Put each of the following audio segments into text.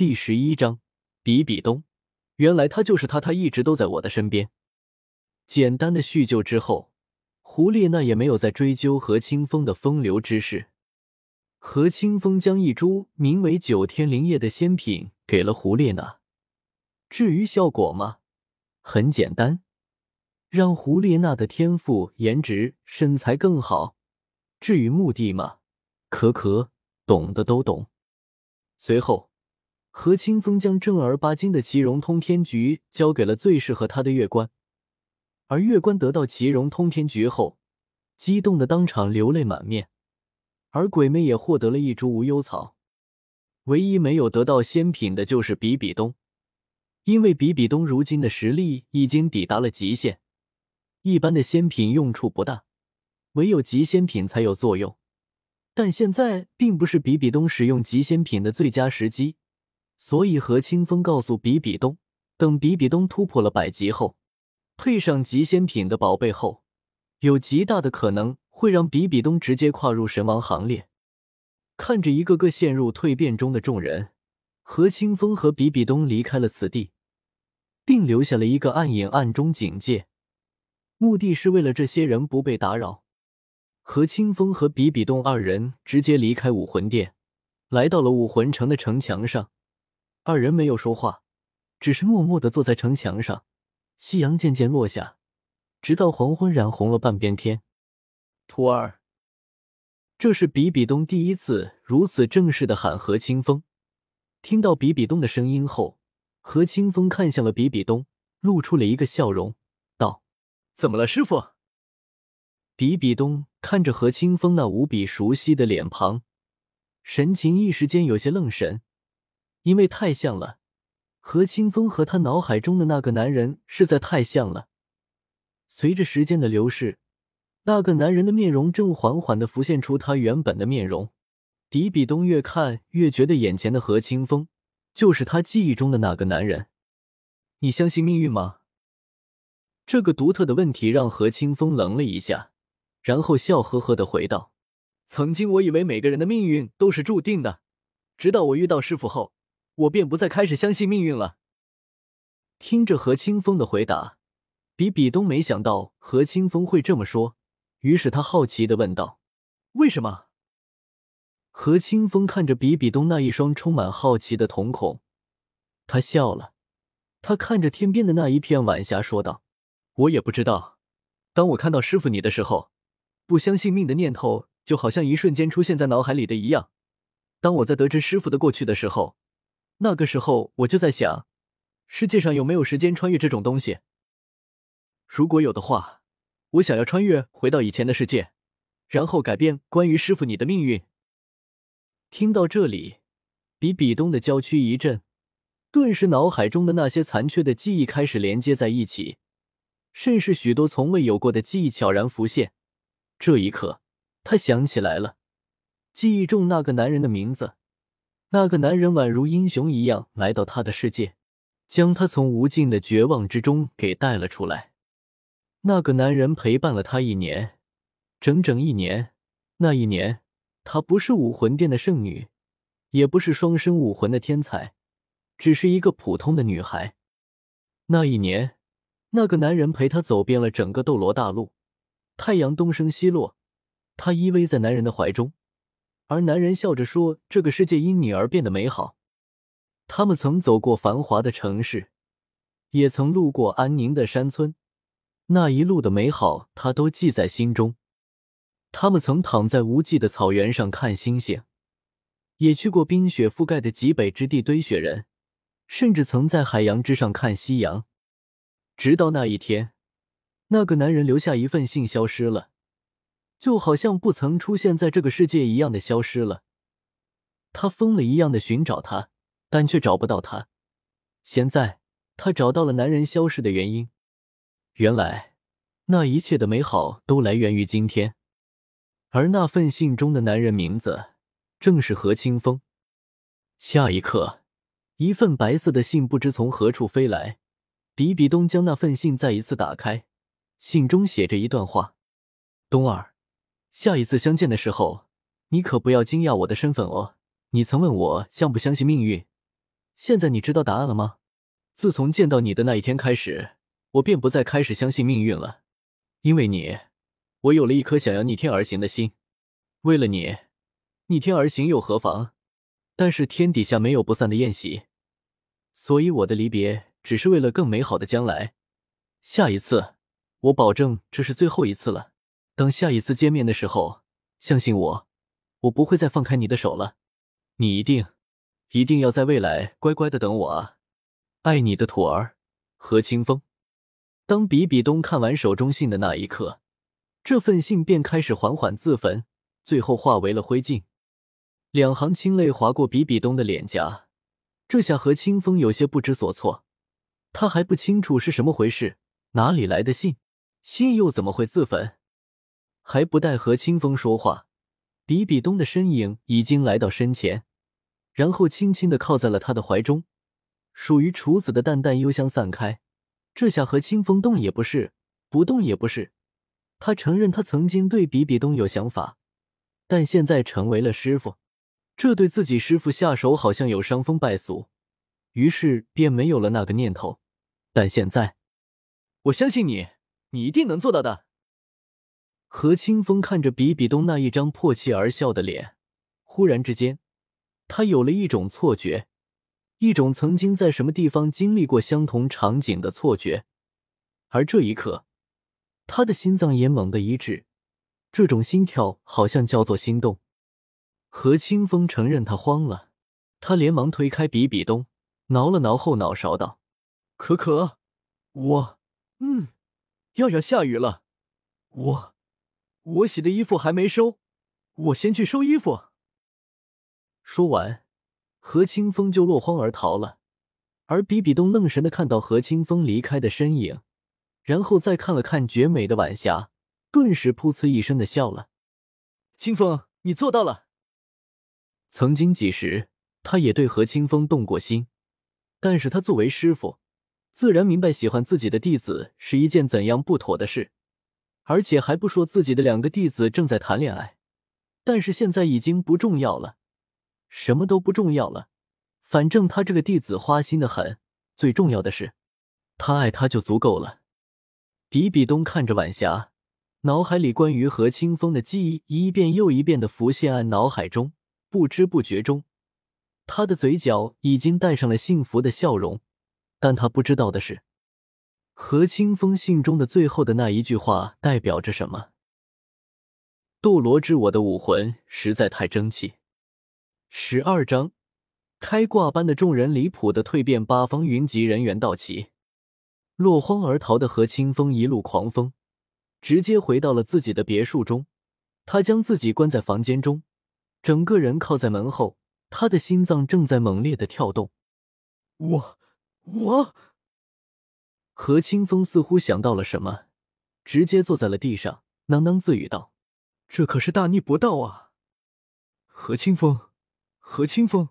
第十一章，比比东，原来他就是他，他一直都在我的身边。简单的叙旧之后，胡列娜也没有再追究何清风的风流之事。何清风将一株名为“九天灵叶”的仙品给了胡列娜。至于效果吗？很简单，让胡列娜的天赋、颜值、身材更好。至于目的吗？可可懂的都懂。随后。何清风将正儿八经的奇荣通天局交给了最适合他的月关，而月关得到奇荣通天局后，激动的当场流泪满面。而鬼魅也获得了一株无忧草，唯一没有得到仙品的就是比比东，因为比比东如今的实力已经抵达了极限，一般的仙品用处不大，唯有极仙品才有作用。但现在并不是比比东使用极仙品的最佳时机。所以，何清风告诉比比东，等比比东突破了百级后，配上极仙品的宝贝后，有极大的可能会让比比东直接跨入神王行列。看着一个个陷入蜕变中的众人，何清风和比比东离开了此地，并留下了一个暗影暗中警戒，目的是为了这些人不被打扰。何清风和比比东二人直接离开武魂殿，来到了武魂城的城墙上。二人没有说话，只是默默的坐在城墙上。夕阳渐渐落下，直到黄昏染红了半边天。徒儿，这是比比东第一次如此正式的喊何清风。听到比比东的声音后，何清风看向了比比东，露出了一个笑容，道：“怎么了，师傅？”比比东看着何清风那无比熟悉的脸庞，神情一时间有些愣神。因为太像了，何清风和他脑海中的那个男人实在太像了。随着时间的流逝，那个男人的面容正缓缓的浮现出他原本的面容。比比东越看越觉得眼前的何清风就是他记忆中的那个男人。你相信命运吗？这个独特的问题让何清风愣了一下，然后笑呵呵的回道：“曾经我以为每个人的命运都是注定的，直到我遇到师傅后。”我便不再开始相信命运了。听着何清风的回答，比比东没想到何清风会这么说，于是他好奇的问道：“为什么？”何清风看着比比东那一双充满好奇的瞳孔，他笑了。他看着天边的那一片晚霞，说道：“我也不知道。当我看到师傅你的时候，不相信命的念头就好像一瞬间出现在脑海里的一样。当我在得知师傅的过去的时候。”那个时候我就在想，世界上有没有时间穿越这种东西？如果有的话，我想要穿越回到以前的世界，然后改变关于师傅你的命运。听到这里，比比东的娇躯一震，顿时脑海中的那些残缺的记忆开始连接在一起，甚是许多从未有过的记忆悄然浮现。这一刻，他想起来了，记忆中那个男人的名字。那个男人宛如英雄一样来到他的世界，将他从无尽的绝望之中给带了出来。那个男人陪伴了他一年，整整一年。那一年，她不是武魂殿的圣女，也不是双生武魂的天才，只是一个普通的女孩。那一年，那个男人陪她走遍了整个斗罗大陆。太阳东升西落，她依偎在男人的怀中。而男人笑着说：“这个世界因你而变得美好。”他们曾走过繁华的城市，也曾路过安宁的山村，那一路的美好他都记在心中。他们曾躺在无际的草原上看星星，也去过冰雪覆盖的极北之地堆雪人，甚至曾在海洋之上看夕阳。直到那一天，那个男人留下一份信消失了。就好像不曾出现在这个世界一样的消失了，他疯了一样的寻找他，但却找不到他。现在他找到了男人消失的原因，原来那一切的美好都来源于今天，而那份信中的男人名字正是何清风。下一刻，一份白色的信不知从何处飞来，比比东将那份信再一次打开，信中写着一段话：“东儿。”下一次相见的时候，你可不要惊讶我的身份哦。你曾问我相不相信命运，现在你知道答案了吗？自从见到你的那一天开始，我便不再开始相信命运了。因为你，我有了一颗想要逆天而行的心。为了你，逆天而行又何妨？但是天底下没有不散的宴席，所以我的离别只是为了更美好的将来。下一次，我保证这是最后一次了。当下一次见面的时候，相信我，我不会再放开你的手了。你一定，一定要在未来乖乖的等我啊！爱你的徒儿何清风。当比比东看完手中信的那一刻，这份信便开始缓缓自焚，最后化为了灰烬。两行清泪划过比比东的脸颊，这下何清风有些不知所措。他还不清楚是什么回事，哪里来的信？信又怎么会自焚？还不待何清风说话，比比东的身影已经来到身前，然后轻轻的靠在了他的怀中。属于处子的淡淡幽香散开，这下何清风动也不是，不动也不是。他承认他曾经对比比东有想法，但现在成为了师傅，这对自己师傅下手好像有伤风败俗，于是便没有了那个念头。但现在，我相信你，你一定能做到的。何清风看着比比东那一张破气而笑的脸，忽然之间，他有了一种错觉。一种曾经在什么地方经历过相同场景的错觉，而这一刻，他的心脏也猛地一滞，这种心跳好像叫做心动。何清风承认他慌了，他连忙推开比比东，挠了挠后脑勺道：“可可，我……嗯，要要下雨了，我……我洗的衣服还没收，我先去收衣服。”说完。何清风就落荒而逃了，而比比东愣神的看到何清风离开的身影，然后再看了看绝美的晚霞，顿时噗呲一声的笑了。清风，你做到了。曾经几时，他也对何清风动过心，但是他作为师傅，自然明白喜欢自己的弟子是一件怎样不妥的事，而且还不说自己的两个弟子正在谈恋爱，但是现在已经不重要了。什么都不重要了，反正他这个弟子花心的很。最重要的是，他爱他就足够了。比比东看着晚霞，脑海里关于何清风的记忆一遍又一遍的浮现脑海中，不知不觉中，他的嘴角已经带上了幸福的笑容。但他不知道的是，何清风信中的最后的那一句话代表着什么？斗罗之我的武魂实在太争气。十二章，开挂般的众人离谱的蜕变，八方云集人员到齐，落荒而逃的何清风一路狂风，直接回到了自己的别墅中。他将自己关在房间中，整个人靠在门后，他的心脏正在猛烈的跳动。我，我，何清风似乎想到了什么，直接坐在了地上，喃喃自语道：“这可是大逆不道啊，何清风。”何清风，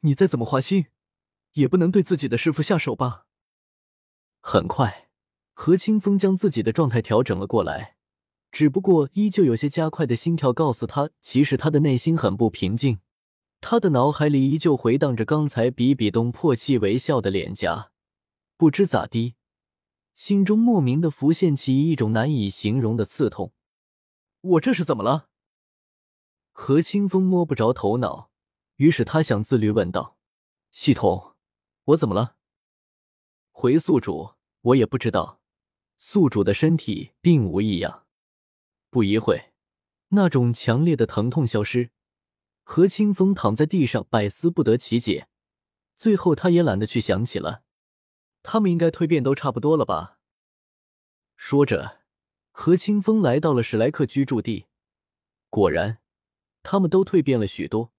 你再怎么花心，也不能对自己的师傅下手吧？很快，何清风将自己的状态调整了过来，只不过依旧有些加快的心跳，告诉他，其实他的内心很不平静。他的脑海里依旧回荡着刚才比比东破涕为笑的脸颊，不知咋的，心中莫名的浮现起一种难以形容的刺痛。我这是怎么了？何清风摸不着头脑，于是他想自律，问道：“系统，我怎么了？”回宿主：“我也不知道。”宿主的身体并无异样。不一会，那种强烈的疼痛消失。何清风躺在地上，百思不得其解。最后，他也懒得去想起了。他们应该蜕变都差不多了吧？说着，何清风来到了史莱克居住地。果然。他们都蜕变了许多，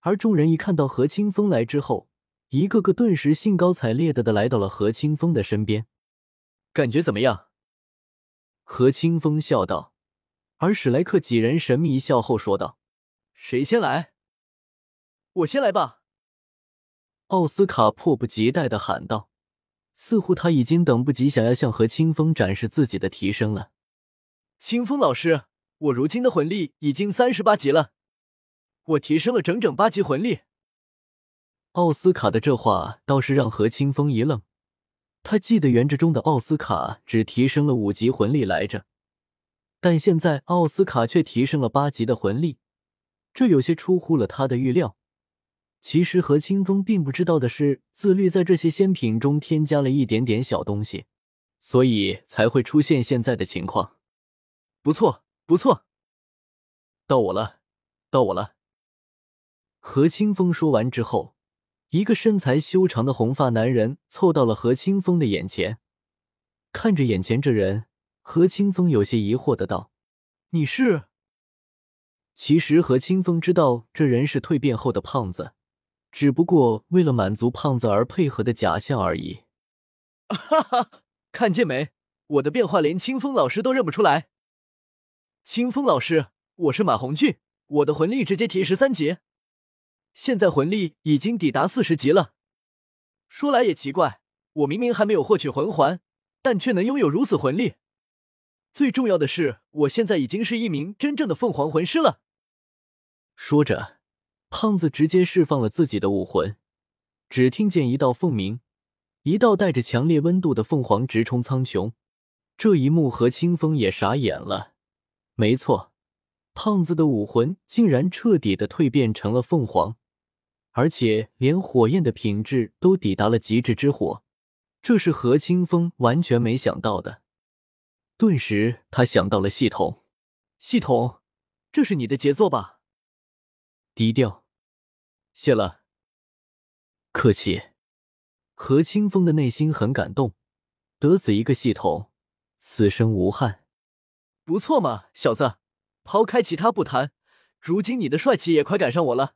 而众人一看到何清风来之后，一个个顿时兴高采烈的的来到了何清风的身边。感觉怎么样？何清风笑道。而史莱克几人神秘一笑后说道：“谁先来？我先来吧。”奥斯卡迫不及待的喊道，似乎他已经等不及想要向何清风展示自己的提升了。清风老师。我如今的魂力已经三十八级了，我提升了整整八级魂力。奥斯卡的这话倒是让何清风一愣。他记得原著中的奥斯卡只提升了五级魂力来着，但现在奥斯卡却提升了八级的魂力，这有些出乎了他的预料。其实何清风并不知道的是，自律在这些仙品中添加了一点点小东西，所以才会出现现在的情况。不错，不错，到我了，到我了。何清风说完之后。一个身材修长的红发男人凑到了何清风的眼前，看着眼前这人，何清风有些疑惑的道：“你是？”其实何清风知道这人是蜕变后的胖子，只不过为了满足胖子而配合的假象而已。哈哈，看见没？我的变化连清风老师都认不出来。清风老师，我是马红俊，我的魂力直接提十三级。现在魂力已经抵达四十级了。说来也奇怪，我明明还没有获取魂环，但却能拥有如此魂力。最重要的是，我现在已经是一名真正的凤凰魂师了。说着，胖子直接释放了自己的武魂，只听见一道凤鸣，一道带着强烈温度的凤凰直冲苍穹。这一幕，何清风也傻眼了。没错，胖子的武魂竟然彻底的蜕变成了凤凰。而且连火焰的品质都抵达了极致之火，这是何清风完全没想到的。顿时，他想到了系统。系统，这是你的杰作吧？低调，谢了。客气。何清风的内心很感动，得此一个系统，此生无憾。不错嘛，小子。抛开其他不谈，如今你的帅气也快赶上我了。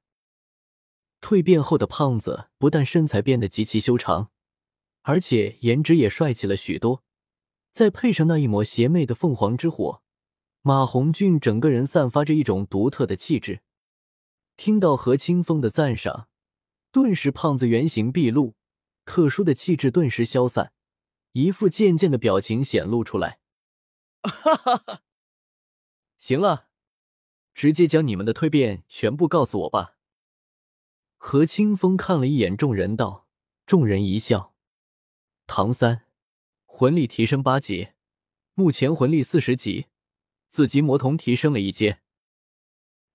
蜕变后的胖子不但身材变得极其修长，而且颜值也帅气了许多。再配上那一抹邪魅的凤凰之火，马红俊整个人散发着一种独特的气质。听到何清风的赞赏，顿时胖子原形毕露，特殊的气质顿时消散，一副贱贱的表情显露出来。哈哈哈！行了，直接将你们的蜕变全部告诉我吧。何清风看了一眼众人，道：“众人一笑。唐三，魂力提升八级，目前魂力四十级，自极魔童提升了一阶。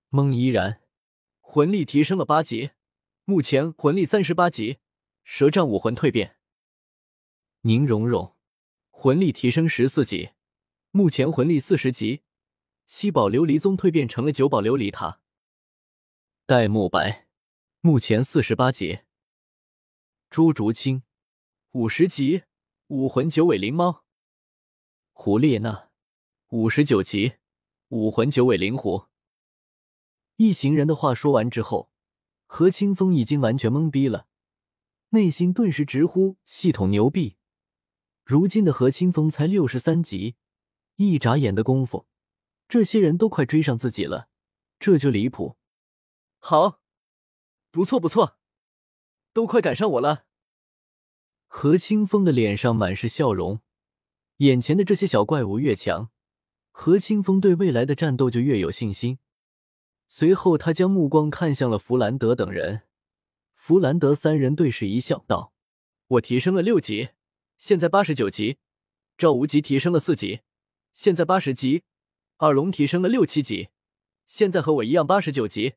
孟依然，魂力提升了八级，目前魂力三十八级，蛇杖武魂蜕变。宁荣荣，魂力提升十四级，目前魂力四十级，七宝琉璃宗蜕变成了九宝琉璃塔。戴沐白。”目前四十八级，朱竹清五十级，武魂九尾灵猫；胡列娜五十九级，武魂九尾灵狐。一行人的话说完之后，何清风已经完全懵逼了，内心顿时直呼系统牛逼。如今的何清风才六十三级，一眨眼的功夫，这些人都快追上自己了，这就离谱。好。不错不错，都快赶上我了。何清风的脸上满是笑容，眼前的这些小怪物越强，何清风对未来的战斗就越有信心。随后，他将目光看向了弗兰德等人，弗兰德三人对视一笑，道：“我提升了六级，现在八十九级；赵无极提升了四级，现在八十级；二龙提升了六七级，现在和我一样八十九级。”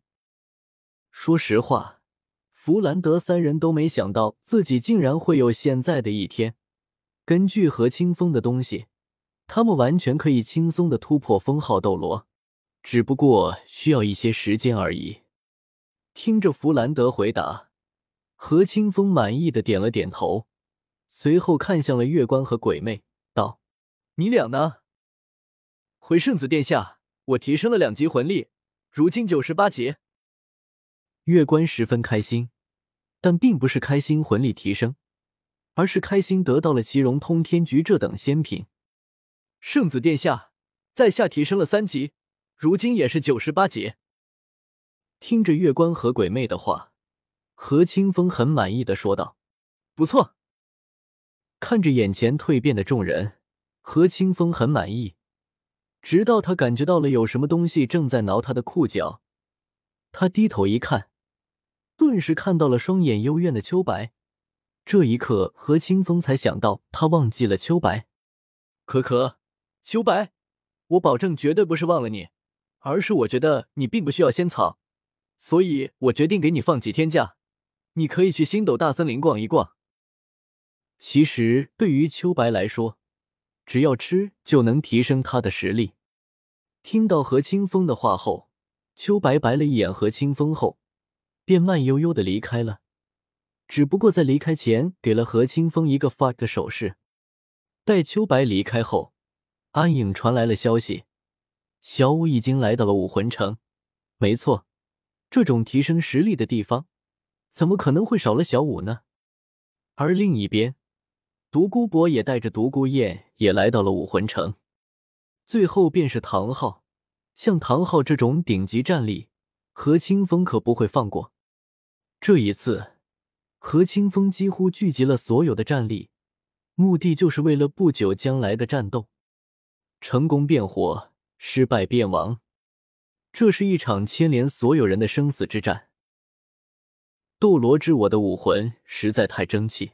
说实话，弗兰德三人都没想到自己竟然会有现在的一天。根据何清风的东西，他们完全可以轻松的突破封号斗罗，只不过需要一些时间而已。听着弗兰德回答，何清风满意的点了点头，随后看向了月关和鬼魅，道：“你俩呢？”回圣子殿下，我提升了两级魂力，如今九十八级。月关十分开心，但并不是开心魂力提升，而是开心得到了奇荣通天菊这等仙品。圣子殿下，在下提升了三级，如今也是九十八级。听着月关和鬼魅的话，何清风很满意的说道：“不错。”看着眼前蜕变的众人，何清风很满意，直到他感觉到了有什么东西正在挠他的裤脚，他低头一看。顿时看到了双眼幽怨的秋白。这一刻，何清风才想到他忘记了秋白。可可，秋白，我保证绝对不是忘了你，而是我觉得你并不需要仙草，所以我决定给你放几天假，你可以去星斗大森林逛一逛。其实对于秋白来说，只要吃就能提升他的实力。听到何清风的话后，秋白白了一眼何清风后，便慢悠悠的离开了。只不过在离开前，给了何清风一个 fuck 的手势。待秋白离开后，安影传来了消息，小五已经来到了武魂城。没错，这种提升实力的地方，怎么可能会少了小五呢？而另一边，独孤博也带着独孤雁也来到了武魂城。最后便是唐昊，像唐昊这种顶级战力，何清风可不会放过。这一次，何清风几乎聚集了所有的战力，目的就是为了不久将来的战斗。成功变火，失败便亡，这是一场牵连所有人的生死之战。斗罗之我的武魂实在太争气。